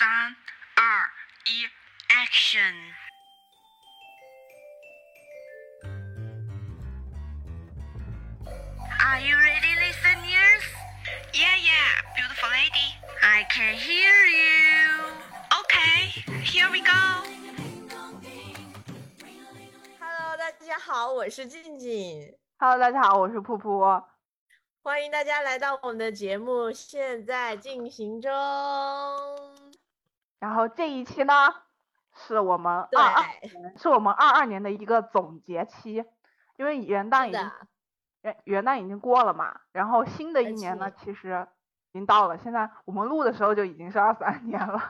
三、二、一，Action！ Are you ready, listeners? Yeah, yeah, beautiful lady. I can hear you. Okay, here we go. Hello，大家好，我是静静， Hello，大家好，我是噗噗。欢迎大家来到我们的节目，现在进行中。 然后这一期呢，是我们对二二年，是我们二二年的一个总结期，因为元旦已经，元元旦已经过了嘛，然后新的一年呢，其实已经到了，现在我们录的时候就已经是二三年了。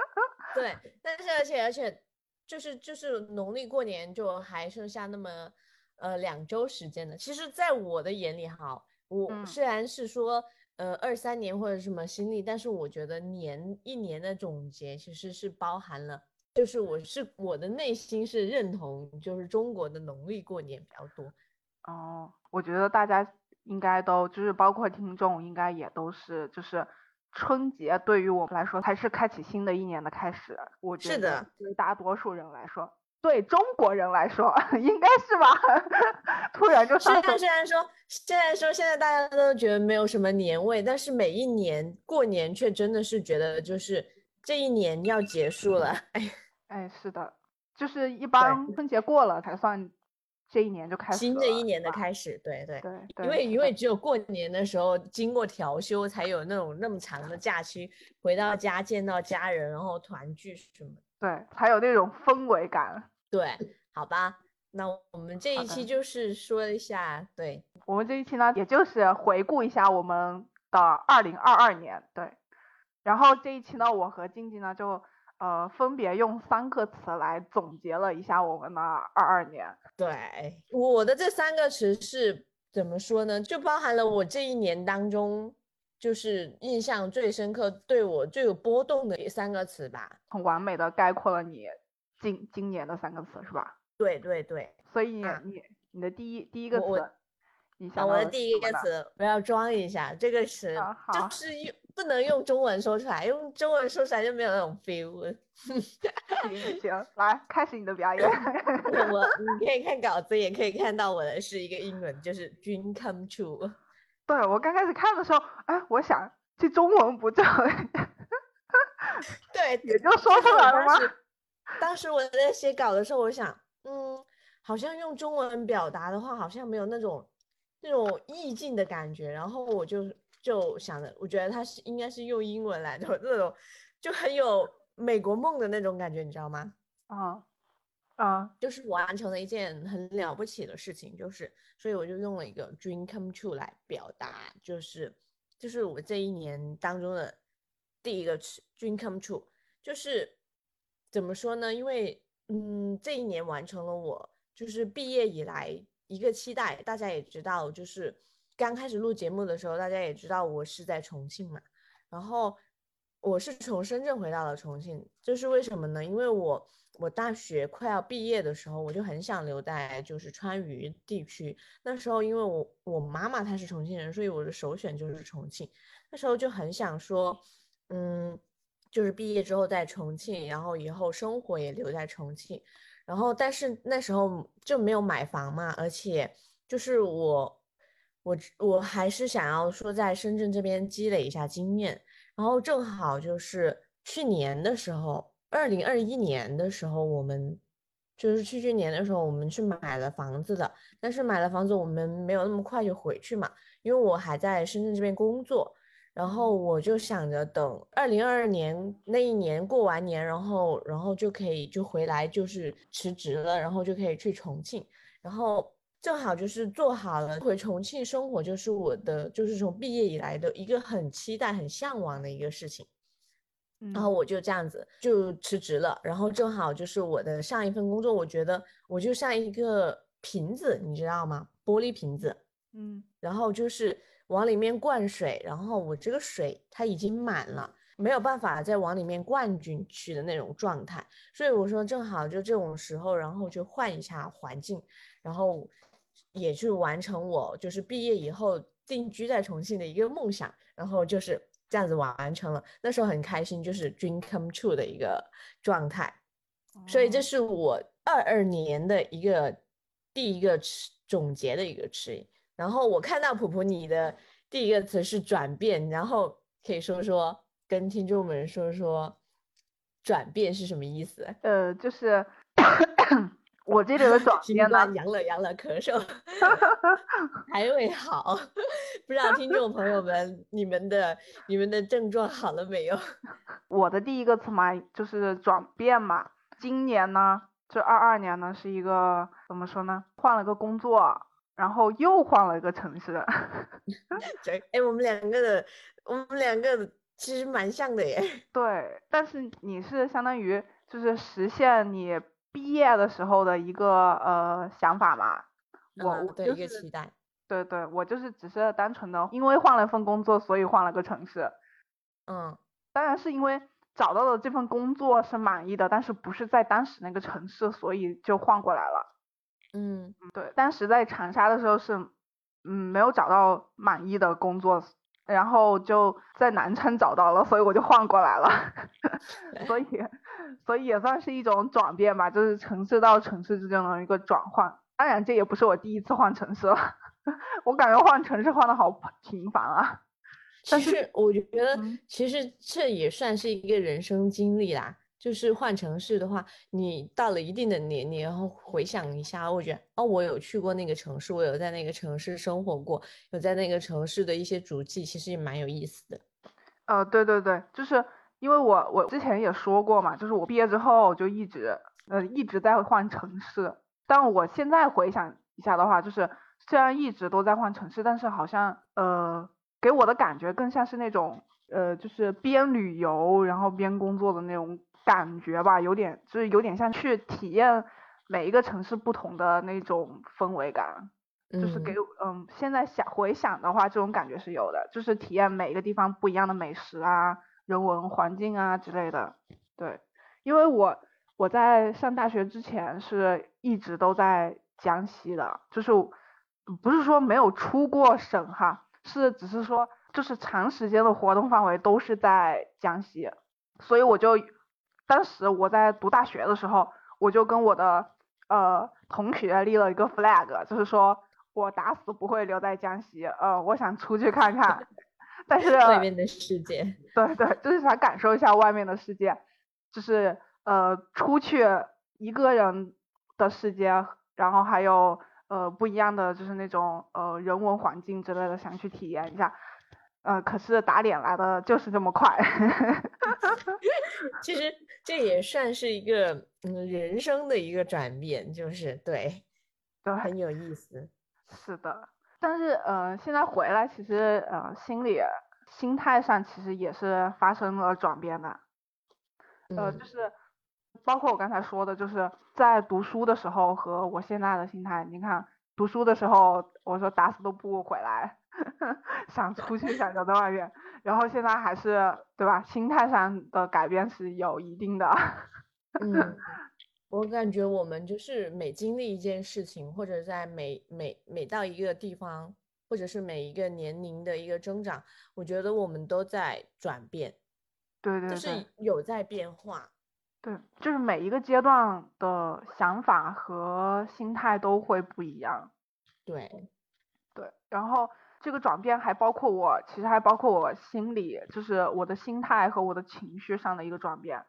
对，但是而且而且就是就是农历过年就还剩下那么呃两周时间呢。其实，在我的眼里哈，我嗯虽然是说呃二三年或者什么新历，但是我觉得年一年的总结其实是包含了。就是我是我的内心是认同，就是中国的农历过年比较多。哦，我觉得大家应该都就是包括听众，应该也都是就是春节对于我们来说才是开启新的一年的开始。我觉得是的对大多数人来说，对中国人来说 应该是吧？突然就虽上头然虽然说虽然说现在大家都觉得没有什么年味，但是每一年过年却真的是觉得就是这一年要结束了。哎，哎，是的，就是一般春节过了才算这一年就开始新的一年的开始，对对。对对，因为因为只有过年的时候经过调休，才有那种那么长的假期，回到家见到家人，然后团聚什么的。对才有那种氛围感。对，好吧，那我们这一期就是说一下，对，我们这一期呢，也就是回顾一下我们的二零二二年，对。然后这一期呢，我和静静呢就呃分别用三个词来总结了一下我们的二二年。对，我的这三个词是怎么说呢？就包含了我这一年当中，就是印象最深刻、对我最有波动的三个词吧。很完美的概括了你今今年的三个词，是吧？对对对，所以啊你你的第一第一个词，你啊，想我的第一个词我要装一下，这个词啊就是用不能用中文说出来，用中文说出来就没有那种 feel。行行，来开始你的表演。我 你可以看稿子，也可以看到我的是一个英文，就是 dream come true。对我刚开始看的时候，哎，我想这中文不就 对，也就说出来了吗？当时我在写稿的时候，我想，嗯，好像用中文表达的话，好像没有那种那种意境的感觉。然后我就就想着，我觉得他是应该是用英文来的 那种，就很有美国梦的那种感觉，你知道吗？啊啊就是完成了一件很了不起的事情，就是，所以我就用了一个 dream come true 来表达，就是，就是我这一年当中的第一个词 dream come true，就是怎么说呢？因为，嗯，这一年完成了我就是毕业以来一个期待，大家也知道，就是刚开始录节目的时候，大家也知道我是在重庆嘛，然后我是从深圳回到了重庆，这是为什么呢？因为我我大学快要毕业的时候，我就很想留在就是川渝地区。那时候因为我我妈妈她是重庆人，所以我的首选就是重庆。那时候就很想说，嗯，就是毕业之后在重庆，然后以后生活也留在重庆。然后但是那时候就没有买房嘛，而且就是我我我还是想要说在深圳这边积累一下经验。然后正好就是去年的时候，二零二一年的时候，我们就是去去年的时候，我们去买了房子的。但是买了房子，我们没有那么快就回去嘛，因为我还在深圳这边工作。然后我就想着等二零二二年那一年过完年，然后然后就可以就回来，就是辞职了，然后就可以去重庆。然后正好就是做好了回重庆生活，就是我的就是从毕业以来的一个很期待、很向往的一个事情。然后嗯我就这样子就辞职了，然后正好就是我的上一份工作，我觉得我就像一个瓶子，你知道吗？玻璃瓶子，嗯然后就是往里面灌水，然后我这个水它已经满了，没有办法再往里面灌进去的那种状态，所以我说正好就这种时候，然后就换一下环境，然后也去完成我就是毕业以后定居在重庆的一个梦想，然后就是这样子完成了，那时候很开心，就是 dream come true 的一个状态。所以这是我二二年的一个第一个词总结的一个词。然后我看到普普你的第一个词是转变，然后可以说说跟听众们说说转变是什么意思？呃，就是 我这里的转变呢，阳了阳了，咳嗽 还未好，不知道听众朋友们你们的你们的症状好了没有？我的第一个词嘛，就是转变嘛。今年呢，这二二年呢，是一个怎么说呢？换了个工作，然后又换了一个城市。对，哎，我们两个的，我们两个其实蛮像的耶。对，但是你是相当于就是实现你毕业的时候的一个呃想法嘛？我对一个期待。对对，我就是只是单纯的因为换了份工作，所以换了个城市。嗯，当然是因为。找到的这份工作是满意的，但是不是在当时那个城市，所以就换过来了。嗯，对，当时在长沙的时候是，嗯，没有找到满意的工作，然后就在南昌找到了，所以我就换过来了。所以，所以也算是一种转变吧，就是城市到城市之间的一个转换。当然，这也不是我第一次换城市了，我感觉换城市换的好频繁啊。其实我觉得，其实这也算是一个人生经历啦。就是换城市的话，你到了一定的年龄，然后回想一下，我觉得哦，我有去过那个城市，我有在那个城市生活过，有在那个城市的一些足迹，其实也蛮有意思的。呃，对对对，就是因为我我之前也说过嘛，就是我毕业之后就一直呃一直在换城市，但我现在回想一下的话，就是虽然一直都在换城市，但是好像呃。给我的感觉更像是那种，呃，就是边旅游然后边工作的那种感觉吧，有点就是有点像去体验每一个城市不同的那种氛围感，就是给嗯，现在想回想的话，这种感觉是有的，就是体验每一个地方不一样的美食啊、人文环境啊之类的。对，因为我我在上大学之前是一直都在江西的，就是不是说没有出过省哈。是，只是说，就是长时间的活动范围都是在江西，所以我就，当时我在读大学的时候，我就跟我的呃同学立了一个 flag，就是说我打死不会留在江西，呃，我想出去看看，但是 外面的世界，对对，就是想感受一下外面的世界，就是呃出去一个人的世界，然后还有。呃，不一样的就是那种呃人文环境之类的，想去体验一下。呃，可是打脸来的就是这么快。其实这也算是一个嗯人生的一个转变，就是对，都很有意思。是的，但是呃现在回来，其实呃心里心态上其实也是发生了转变的。呃，就是。包括我刚才说的，就是在读书的时候和我现在的心态。你看，读书的时候我说打死都不回来，想出去想留在外面，然后现在还是对吧？心态上的改变是有一定的。嗯，我感觉我们就是每经历一件事情，或者在每每每到一个地方，或者是每一个年龄的一个增长，我觉得我们都在转变。对对对，就是有在变化。对，就是每一个阶段的想法和心态都会不一样。对，对，然后这个转变还包括我，其实还包括我心里，就是我的心态和我的情绪上的一个转变。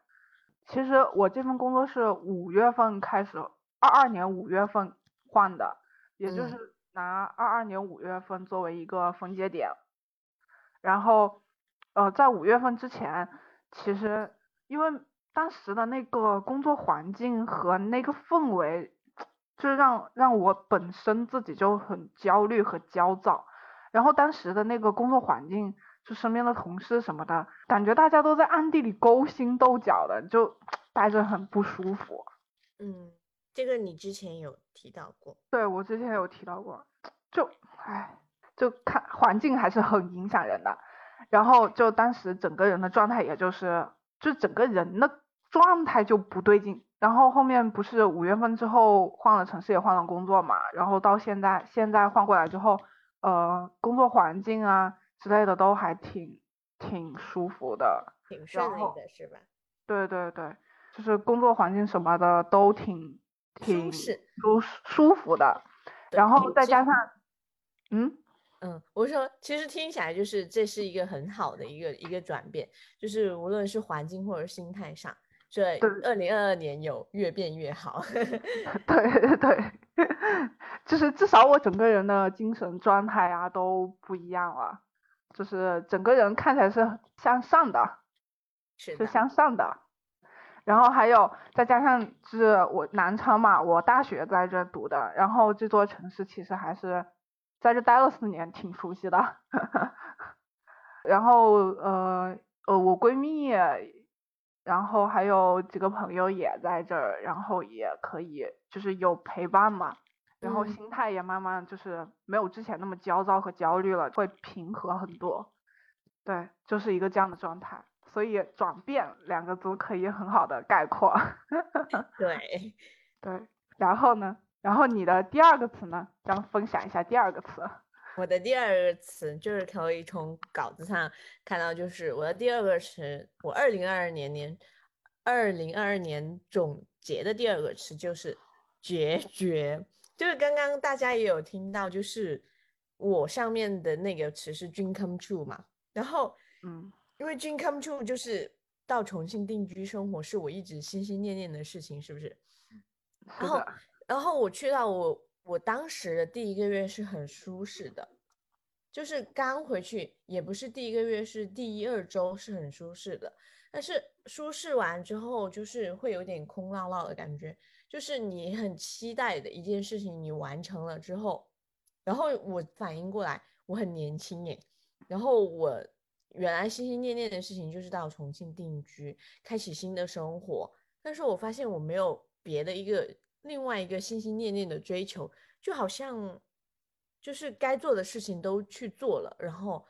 其实我这份工作是五月份开始，二二年五月份换的，也就是拿二二年五月份作为一个分界点。然后，呃，在五月份之前，其实因为。当时的那个工作环境和那个氛围，就是让让我本身自己就很焦虑和焦躁。然后当时的那个工作环境，就身边的同事什么的，感觉大家都在暗地里勾心斗角的，就 待着很不舒服。嗯，这个你之前有提到过。对，我之前有提到过。就，唉，就看环境还是很影响人的。然后就当时整个人的状态，也就是，就整个人的。状态就不对劲，然后后面不是五月份之后换了城市也换了工作嘛，然后到现在现在换过来之后，呃，工作环境啊之类的都还挺挺舒服的，挺顺利的是吧？对对对，就是工作环境什么的都挺挺适舒舒服的，然后再加上，嗯，嗯，我说其实听起来就是这是一个很好的一个一个转变，就是无论是环境或者心态上，这对二零二二年有越变越好。对 对，就是至少我整个人的精神状态啊都不一样了，就是整个人看起来是向上的，是是，向上的。然后还有再加上是我南昌嘛，我大学在这读的，然后这座城市其实还是在这待了四年，挺熟悉的。然后呃呃，我闺蜜，然后还有几个朋友也在这儿，然后也可以就是有陪伴嘛，然后嗯心态也慢慢就是没有之前那么焦躁和焦虑了，会平和很多。对，就是一个这样的状态，所以转变两个字可以很好的概括。对，对，然后呢？然后你的第二个词呢？咱们分享一下第二个词。我的第二个词就是可以从稿子上看到，就是我的第二个词，我二零二二年年二零二二年总结的第二个词就是决绝，就是刚刚大家也有听到，就是我上面的那个词是 dream come true 嘛，然后嗯。因为 dream come true 就是到重庆定居生活是我一直心心念念的事情，是不是？然后，然后我去到我我当时的第一个月是很舒适的，就是刚回去，也不是第一个月，是第一二周是很舒适的。但是舒适完之后，就是会有点空落落的感觉，就是你很期待的一件事情，你完成了之后，然后我反应过来，我很年轻耶，然后我原来心心念念的事情就是到重庆定居，开启新的生活，但是我发现我没有别的一个另外一个心心念念的追求，就好像就是该做的事情都去做了，然后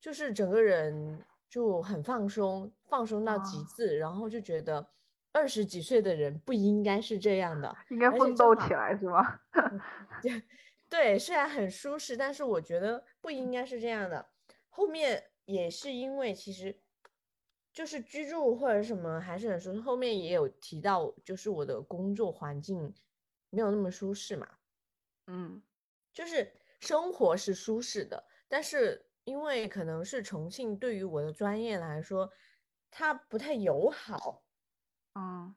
就是整个人就很放松，放松到极啊致，然后就觉得二十几岁的人不应该是这样的，应该奋斗起来是吗？对，虽然很舒适，但是我觉得不应该是这样的。后面也是因为其实就是居住或者什么还是很舒适，后面也有提到，就是我的工作环境没有那么舒适嘛，嗯。就是生活是舒适的，但是因为可能是重庆对于我的专业来说，它不太友好，嗯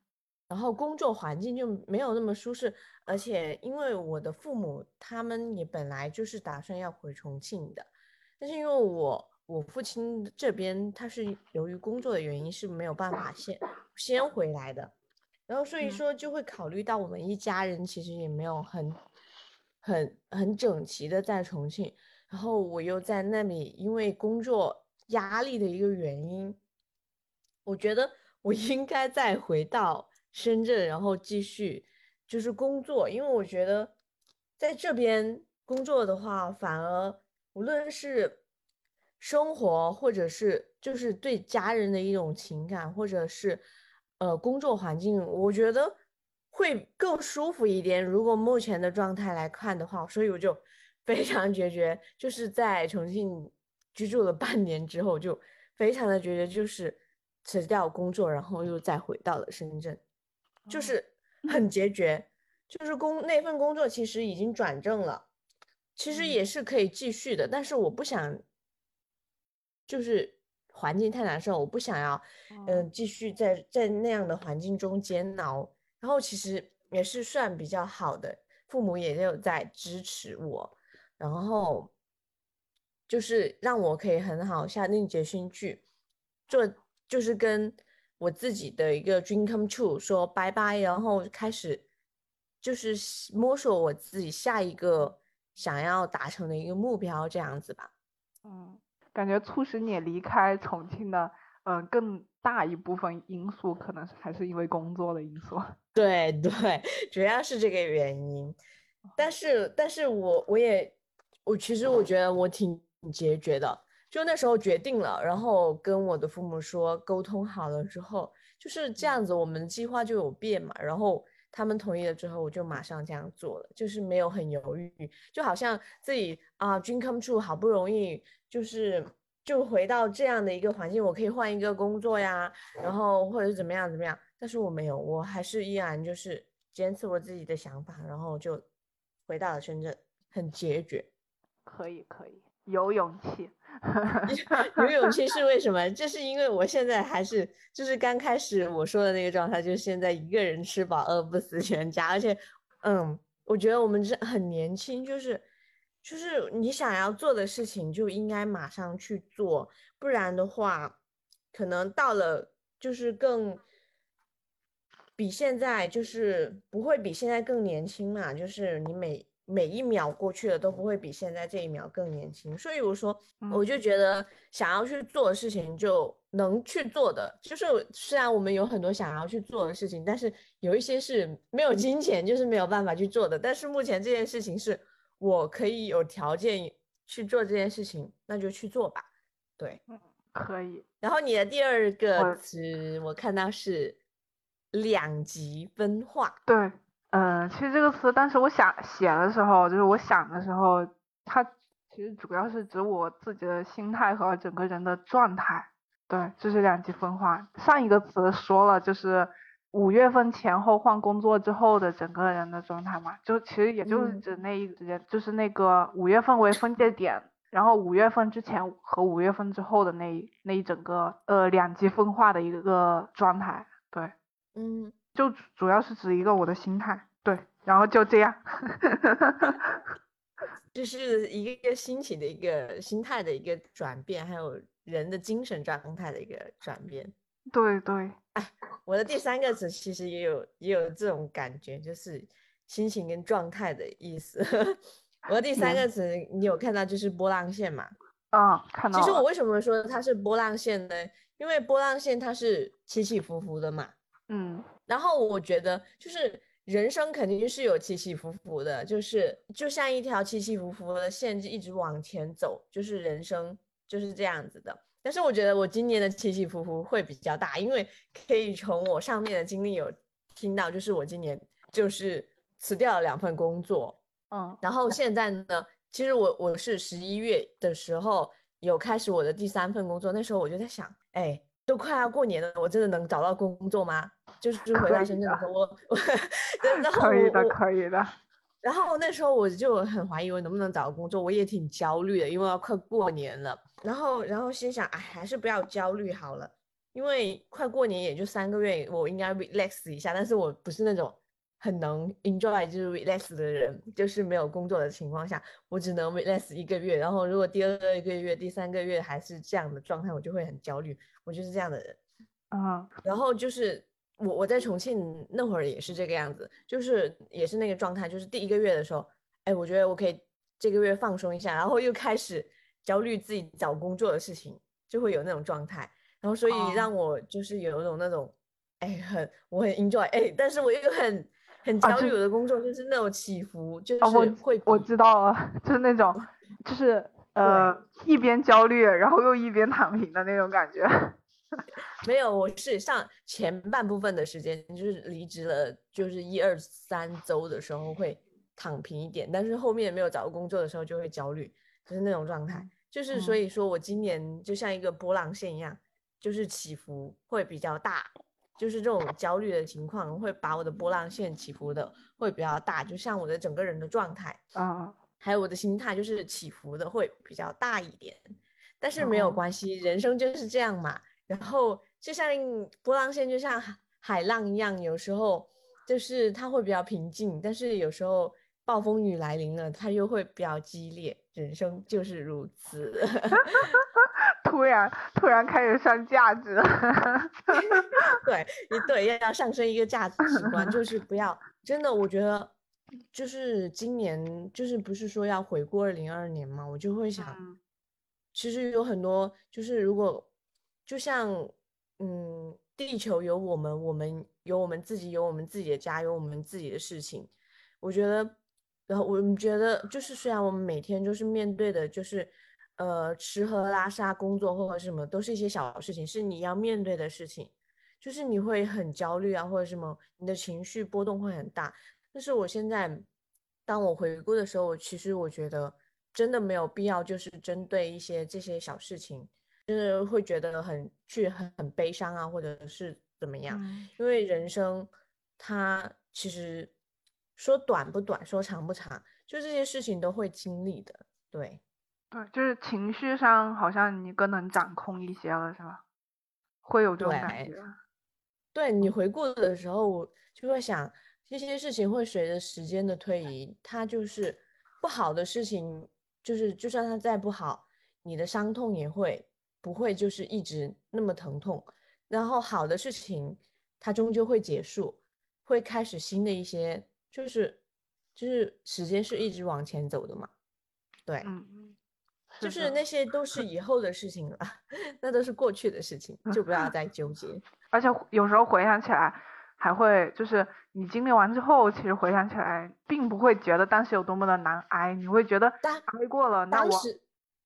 然后工作环境就没有那么舒适，而且因为我的父母他们也本来就是打算要回重庆的，但是因为我我父亲这边他是由于工作的原因是没有办法先先回来的，然后所以嗯。说就会考虑到我们一家人其实也没有很很很整齐的在重庆，然后我又在那里因为工作压力的一个原因，我觉得我应该再回到深圳，然后继续就是工作，因为我觉得在这边工作的话，反而无论是生活，或者是就是对家人的一种情感，或者是呃工作环境，我觉得会更舒服一点。如果目前的状态来看的话，所以我就 非常决绝，就是在重庆居住了半年之后，就非常的决绝，就是辞掉工作，然后又再回到了深圳，就哦是很 决绝。就是工那份工作其实已经转正了，其实嗯也是可以继续的，但是我不想，就是环境太难受，我不想要，嗯、嗯继续在在那样的环境中煎熬。然后其实也是算比较好的，父母也有在支持我，然后就是让我可以很好下定决心去做，就是跟我自己的一个 dream come true 说拜拜，然后开始就是摸索我自己下一个想要达成的一个目标，这样子吧。嗯，感觉促使你离开重庆的，嗯、更大一部分因素可能还是因为工作的因素。对 对，主要是这个原因。但是，但是我我也我其实我觉得我挺决绝的，就那时候决定了，然后跟我的父母说，沟通好了之后，就是这样子，我们计划就有变嘛。然后他们同意了之后，我就马上这样做了，就是没有很犹豫，就好像自己啊，dream come true，好不容易就是就回到这样的一个环境，我可以换一个工作呀，然后或者是怎么样怎么样，但是我没有，我还是依然就是坚持我自己的想法，然后就回到了深圳，很决绝。可以可以，有勇气。有勇气 是为什么？就是因为我现在还是就是刚开始我说的那个状态，就是现在一个人吃饱饿不死全家，而且，嗯，我觉得我们这很年轻，就是就是你想要做的事情就应该马上去做，不然的话，可能到了就是更比现在就是不会比现在更年轻嘛，就是你每。每一秒过去了都不会比现在这一秒更年轻，所以我说，我就觉得想要去做的事情就能去做的，就是虽然我们有很多想要去做的事情，但是有一些是没有金钱就是没有办法去做的。但是目前这件事情是我可以有条件去做这件事情，那就去做吧。对，可以。然后你的第二个词我看到是两极分化，对。嗯，其实这个词当时我想写的时候，就是我想的时候，它其实主要是指我自己的心态和整个人的状态。对，这是两极分化。上一个词说了，就是五月份前后换工作之后的整个人的状态嘛，就其实也就是指那一时间，就是那个五月份为分界点，然后五月份之前和五月份之后的那那一整个呃两极分化的一个状态。对，嗯。就主要是指一个我的心态，对，然后就这样，这是一个心情的一个心态的一个转变，还有人的精神状态的一个转变。对对，哎，我的第三个词其实也有也有这种感觉，就是心情跟状态的意思。我的第三个词你有看到就是波浪线嘛？啊，看到。其实我为什么说它是波浪线呢？因为波浪线它是起起伏伏的嘛。嗯。然后我觉得，就是人生肯定是有起起伏伏的，就是就像一条起起伏伏的线，就一直往前走，就是人生就是这样子的。但是我觉得我今年的起起伏伏会比较大，因为可以从我上面的经历有听到，就是我今年就是辞掉了两份工作，嗯，然后现在呢，其实我我是十一月的时候有开始我的第三份工作，那时候我就在想，哎。都快要过年了，我真的能找到工作吗？就是回到深圳的时候，我 我可以的，可以的。然后那时候我就很怀疑我能不能找到工作，我也挺焦虑的，因为要快过年了。然后然后心想，哎，还是不要焦虑好了，因为快过年也就三个月，我应该 relax 一下。但是我不是那种。很能 enjoy 就是 relax 的人，就是没有工作的情况下，我只能 relax 一个月。然后如果第二个月、第三个月还是这样的状态，我就会很焦虑。我就是这样的人，啊。然后就是我我在重庆那会儿也是这个样子，就是也是那个状态，就是第一个月的时候，哎，我觉得我可以这个月放松一下，然后又开始焦虑自己找工作的事情，就会有那种状态。然后所以让我就是有一种那种，哎，很我很 enjoy，哎，但是我又很。很焦虑，我的工作就是那种起伏，就是会我知道了，就是那种，就是呃一边焦虑，然后又一边躺平的那种感觉。没有，我是上前半部分的时间，就是离职了，就是一二三周的时候会躺平一点，但是后面没有找到工作的时候就会焦虑，就是那种状态。就是所以说我今年就像一个波浪线一样，就是起伏会比较大。就是这种焦虑的情况，会把我的波浪线起伏的会比较大，就像我的整个人的状态啊，还有我的心态，就是起伏的会比较大一点。但是没有关系，人生就是这样嘛。然后就像波浪线，就像海浪一样，有时候就是它会比较平静，但是有时候暴风雨来临了，它又会比较激烈。人生就是如此。突然，突然开始上价值，对，你对要要上升一个价值观，就是不要真的，我觉得就是今年就是不是说要回顾二零二二年嘛，我就会想，其实有很多就是如果就像嗯，地球有我们，我们有我们自己，有我们自己的家，有我们自己的事情，我觉得，然后我们觉得就是虽然我们每天就是面对的就是。呃，吃喝拉撒、工作或者什么，都是一些小事情，是你要面对的事情，就是你会很焦虑啊，或者什么，你的情绪波动会很大。但是我现在，当我回顾的时候，我其实我觉得真的没有必要，就是针对一些这些小事情，就是会觉得很去很很悲伤啊，或者是怎么样？嗯因为人生它其实说短不短，说长不长，就这些事情都会经历的。对，对，就是情绪上好像你更能掌控一些了，是吧？会有这种感对觉。对你回顾的时候，我就会想，这些事情会随着时间的推移，它就是不好的事情，就是就算它再不好，你的伤痛也会不会就是一直那么疼痛。然后好的事情，它终究会结束，会开始新的一些，就是就是时间是一直往前走的嘛。对，嗯嗯，就是那些都是以后的事情了，那都是过去的事情，就不要再纠结。而且有时候回想起来，还会就是你经历完之后，其实回想起来，并不会觉得当时有多么的难挨，你会觉得当挨过了，那我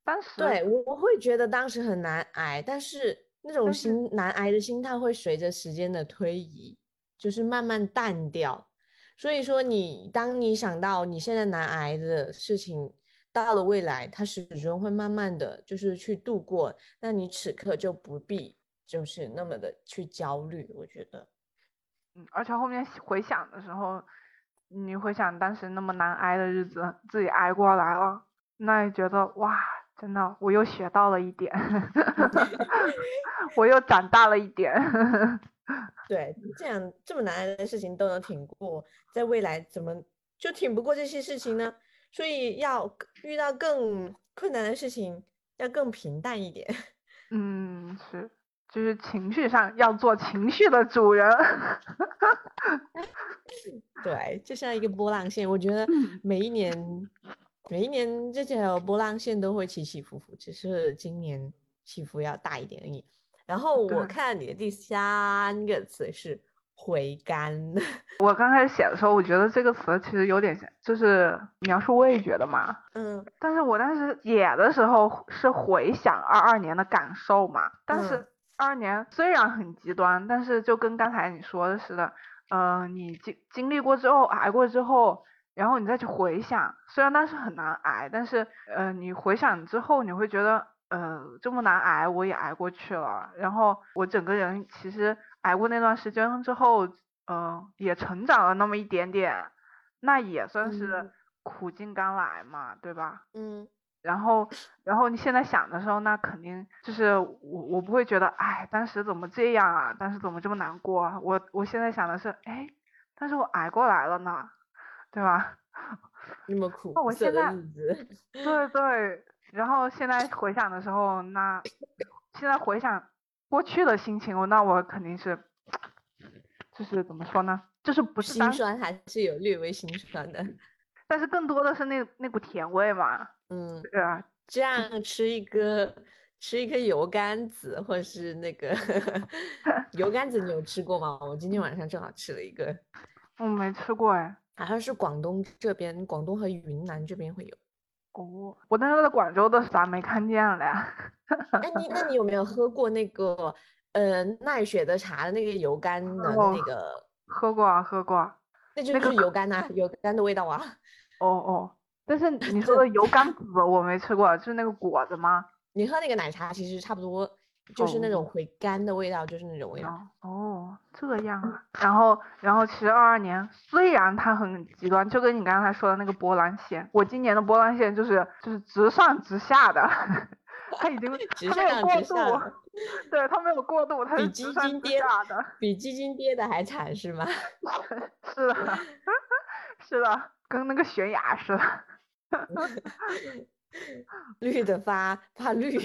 当时对我我会觉得当时很难挨，但是那种心难挨的心态会随着时间的推移，就是慢慢淡掉。所以说你当你想到你现在难挨的事情，到了未来，它始终会慢慢的就是去度过，那你此刻就不必就是那么的去焦虑，我觉得。嗯，而且后面回想的时候，你回想当时那么难挨的日子，自己挨过来了，那也觉得哇，真的我又学到了一点，我又长大了一点。对，这样这么难的事情都能挺过，在未来怎么就挺不过这些事情呢？所以要遇到更困难的事情，要更平淡一点。嗯，是，就是情绪上要做情绪的主人。对，就像一个波浪线，我觉得每一年每一年这条波浪线都会起起伏伏，只是今年起伏要大一点而已。然后我看你的第三个词是回甘，我刚开始写的时候，我觉得这个词其实有点像，就是描述味觉的嘛。嗯但是我当时写的时候是回想二二年的感受嘛，但是嗯二二年虽然很极端，但是就跟刚才你说的似的，呃，你经经历过之后，挨过之后，然后你再去回想，虽然当时很难挨，但是呃，你回想之后，你会觉得，呃，这么难挨我也挨过去了，然后我整个人其实挨过那段时间之后，呃，也成长了那么一点点，那也算是嗯苦尽甘来嘛，对吧？嗯然后，然后你现在想的时候，那肯定就是我，我不会觉得，哎，当时怎么这样啊？当时怎么这么难过啊？我我现在想的是，哎，但是我挨过来了呢，对吧？那么苦那我涩的现在日子，对对。然后现在回想的时候，那现在回想过去的心情，我那我肯定是，就是怎么说呢？就是不是当，心酸还是有略微心酸的。但是更多的是那那股甜味嘛，嗯，对啊，这样吃一个吃一颗油甘子，或者是那个 油甘子，你有吃过吗？我今天晚上正好吃了一个，我没吃过哎。好像是广东这边，广东和云南这边会有。哦，我那时候在广州的时候还没看见嘞。那，你那你有没有喝过那个呃奈雪的茶的那个油甘的哦那个？喝过啊，喝过啊。那就那个是油甘呐、油甘的味道啊。哦哦，但是你说的油甘子我没吃过，就是那个果子吗？你喝那个奶茶其实差不多，就是那种哦回甘的味道，就是那种味道。哦哦，这样啊。然后，然后其实二二年虽然它很极端，就跟你刚才说的那个波浪线，我今年的波浪线就是就是直上直下的，它已经 直它没有上过渡，对，它没有过渡，它比是直上直基金跌下的。比基金跌的还惨是吗？是的，是的，跟那个悬崖似的。绿的发发绿，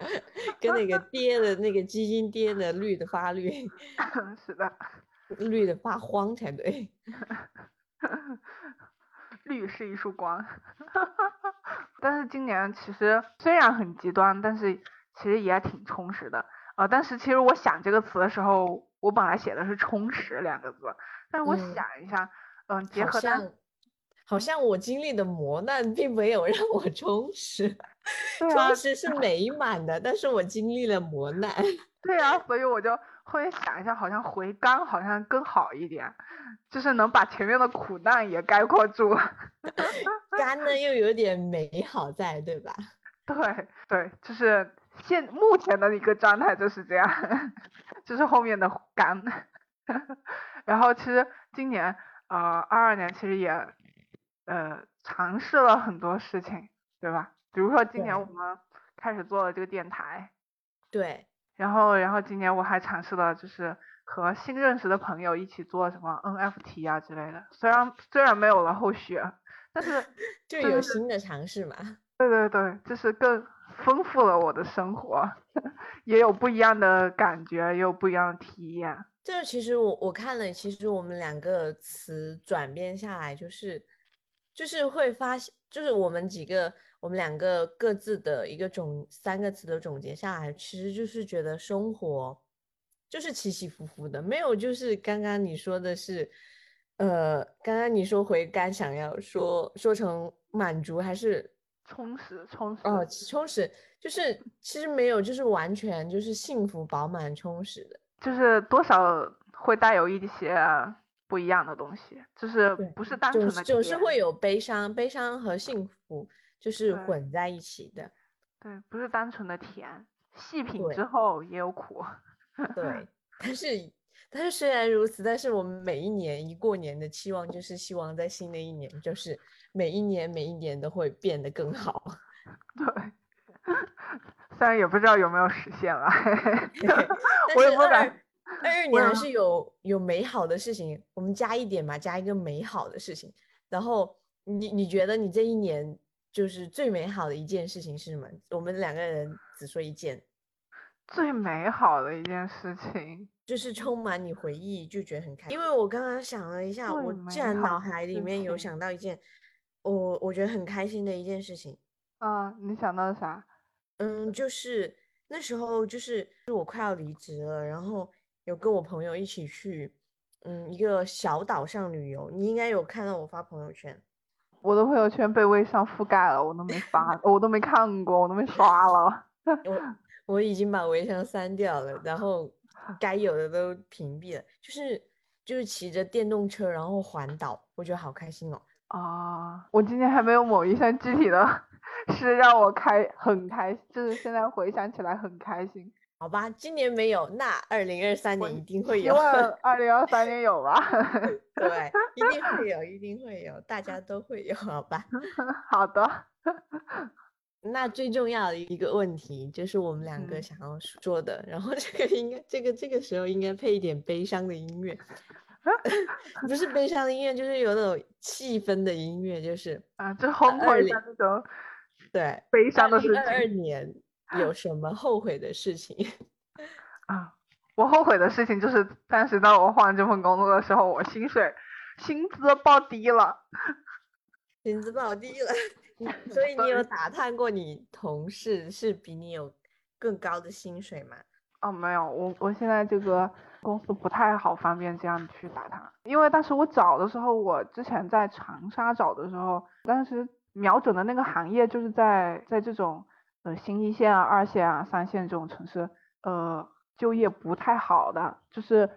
跟那个跌的那个基金跌的绿的发绿，是的，绿的发慌才对。绿是一束光。但是今年其实虽然很极端，但是其实也挺充实的。呃，但是其实我想这个词的时候，我本来写的是“充实”两个字，但是我嗯想一下，嗯、结合好像我经历的磨难并没有让我充实，充实是美满的，但是我经历了磨难。对啊，所以我就后面想一下，好像回甘好像更好一点，就是能把前面的苦难也概括住。甘呢又有点美好在，对吧？对对，就是现目前的一个状态就是这样，就是后面的甘。然后其实今年呃二二年其实也呃尝试了很多事情，对吧？比如说今年我们开始做了这个电台，对。然后然后今年我还尝试了就是和新认识的朋友一起做什么 NFT 啊之类的，虽然虽然没有了后续，但是 就有新的尝试嘛。对对对，就是更丰富了我的生活，也有不一样的感觉，也有不一样的体验。这其实我我看了，其实我们两个词转变下来，就是就是会发现，就是我们几个我们两个各自的一个总三个词的总结下来，其实就是觉得生活就是起起伏伏的，没有就是刚刚你说的是，呃，刚刚你说回甘想要说说成满足还是。充实，充实哦，充实就是其实没有，就是完全就是幸福饱满充实的，就是多少会带有一些不一样的东西，就是不是单纯的，总是会有悲伤，悲伤和幸福就是混在一起的，对，不是单纯的甜，细品之后也有苦，对，但是但是虽然如此，但是我们每一年一过年的期望就是希望在新的一年就是。每一年每一年都会变得更好，对，虽然也不知道有没有实现了，我也不敢。二二年还是有有美好的事情，我们加一点嘛，加一个美好的事情。然后你你觉得你这一年就是最美好的一件事情是什么？我们两个人只说一件，最美好的一件事情就是充满你回忆就觉得很开心。因为我刚刚想了一下，我竟然脑海里面有想到一件。我我觉得很开心的一件事情，啊，你想到啥？嗯，就是那时候就是我快要离职了，然后有跟我朋友一起去，嗯，一个小岛上旅游。你应该有看到我发朋友圈，我的朋友圈被微商覆盖了，我都没发，我都没看过，我都没刷了。我我已经把微商删掉了，然后该有的都屏蔽了。就是就是骑着电动车然后环岛，我觉得好开心哦。啊，我今天还没有某一项具体的，是让我开很开，就是现在回想起来很开心。好吧，今年没有，那二零二三年一定会有。二零二三年有吧。对，一定会 有，一定会有，大家都会有，好吧。好的。那最重要的一个问题就是我们两个想要说的，然后这个应该，这个这个时候应该配一点悲伤的音乐。不是悲伤的音乐，就是有那种气氛的音乐，就是啊，就烘托一下那种对悲伤的事情。二二年有什么后悔的事情 啊？我后悔的事情就是当时当我换这份工作的时候，我薪水薪资报低了，薪资报低了，所以你有打探过你同事是比你有更高的薪水吗？哦，没有，我我现在这个。公司不太好方便这样去打探，因为当时我找的时候，我之前在长沙找的时候，当时瞄准的那个行业就是在在这种呃新一线啊、二线啊、三线这种城市，呃，就业不太好的，就是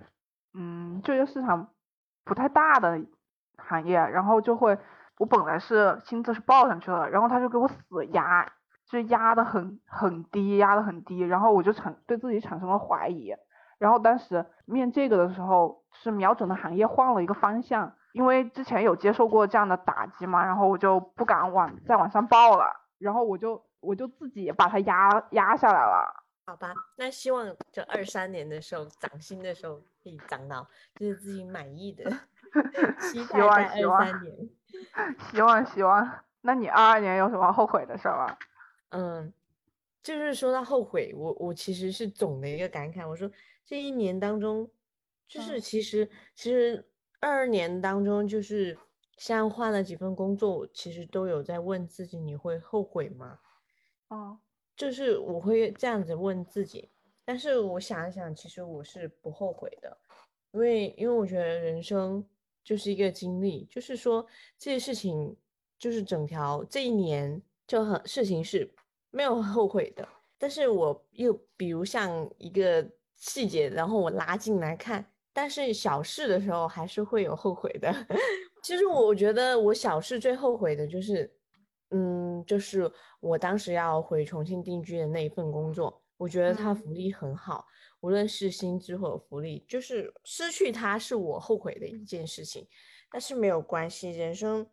嗯就业市场不太大的行业，然后就会我本来是薪资是报上去了，然后他就给我死压，就压的很很低，压的很低，然后我就产对自己产生了怀疑。然后当时面这个的时候，是瞄准的行业换了一个方向，因为之前有接受过这样的打击嘛，然后我就不敢往再往上报了，然后我就我就自己把它压压下来了。好吧，那希望这二三年的时候涨薪的时候可以涨到就是自己满意的，期待在二三年。希望希望。那你二二年有什么后悔的事吗？嗯，就是说到后悔，我我其实是总的一个感慨，我说。这一年当中，就是其实其实二二年当中，就是像换了几份工作，其实都有在问自己，你会后悔吗？哦，就是我会这样子问自己，但是我想一想，其实我是不后悔的，因为因为我觉得人生就是一个经历，就是说这些事情，就是整条这一年就很事情是没有后悔的，但是我又比如像一个。细节，然后我拉进来看，但是小事的时候还是会有后悔的。其实我觉得我小事最后悔的就是，嗯，就是我当时要回重庆定居的那一份工作，我觉得它福利很好，无论是薪资或者福利，就是失去它是我后悔的一件事情。但是没有关系，人生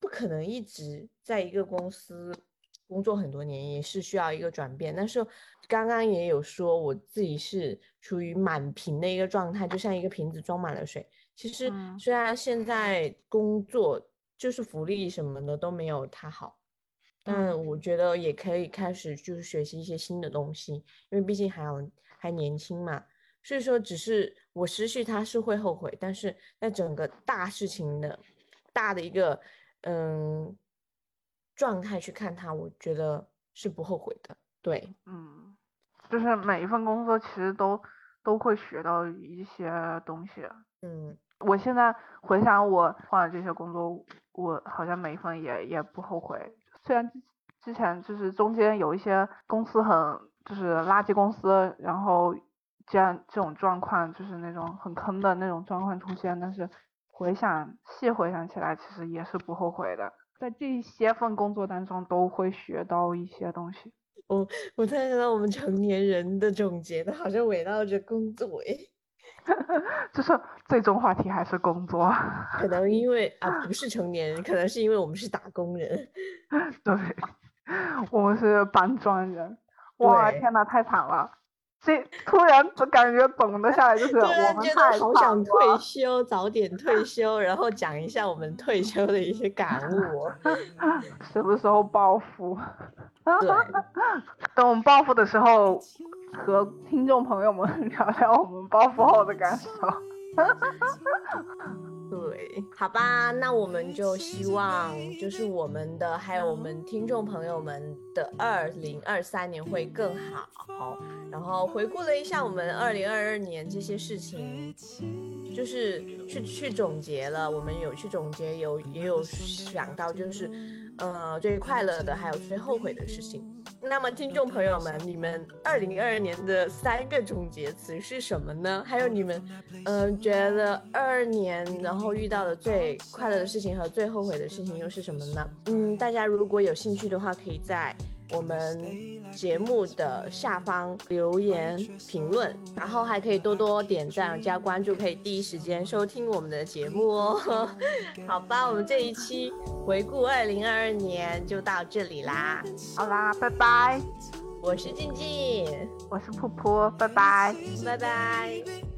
不可能一直在一个公司。工作很多年也是需要一个转变，但是刚刚也有说我自己是处于满瓶的一个状态，就像一个瓶子装满了水。其实虽然现在工作就是福利什么的都没有他好，但我觉得也可以开始就是学习一些新的东西，因为毕竟还有还年轻嘛。所以说，只是我失去他是会后悔，但是在整个大事情的大的一个嗯。状态去看他，我觉得是不后悔的。对，嗯，就是每一份工作其实都都会学到一些东西。嗯，我现在回想我换了这些工作，我好像每一份也也不后悔。虽然之前就是中间有一些公司很就是垃圾公司，然后这样这种状况就是那种很坑的那种状况出现，但是回想细回想起来，其实也是不后悔的。在这些份工作当中，都会学到一些东西。我我突然想到，我们成年人的总结的好像围绕着工作诶，就是最终话题还是工作。可能因为啊，不是成年人，可能是因为我们是打工人。对，我们是搬砖人。哇，天呐，太惨了！这突然就感觉总的下来就是我们太好想退休，早点退休，然后讲一下我们退休的一些感悟。什么时候暴富？对，等我们暴富的时候，和听众朋友们聊聊我们包袱后的感受。对，好吧，那我们就希望，就是我们的还有我们听众朋友们的二零二三年会更好。然后回顾了一下我们二零二二年这些事情，就是去去总结了，我们有去总结，有也有想到，就是呃最快乐的，还有最后悔的事情。那么，听众朋友们，你们二零二二年的三个总结词是什么呢？还有你们，嗯，觉得二二年然后遇到的最快乐的事情和最后悔的事情又是什么呢？嗯，大家如果有兴趣的话，可以在。我们节目的下方留言评论，然后还可以多多点赞加关注，可以第一时间收听我们的节目哦。好吧，我们这一期回顾二零二二年就到这里啦。好啦，拜拜。我是静静，我是噗噗，拜拜，拜拜。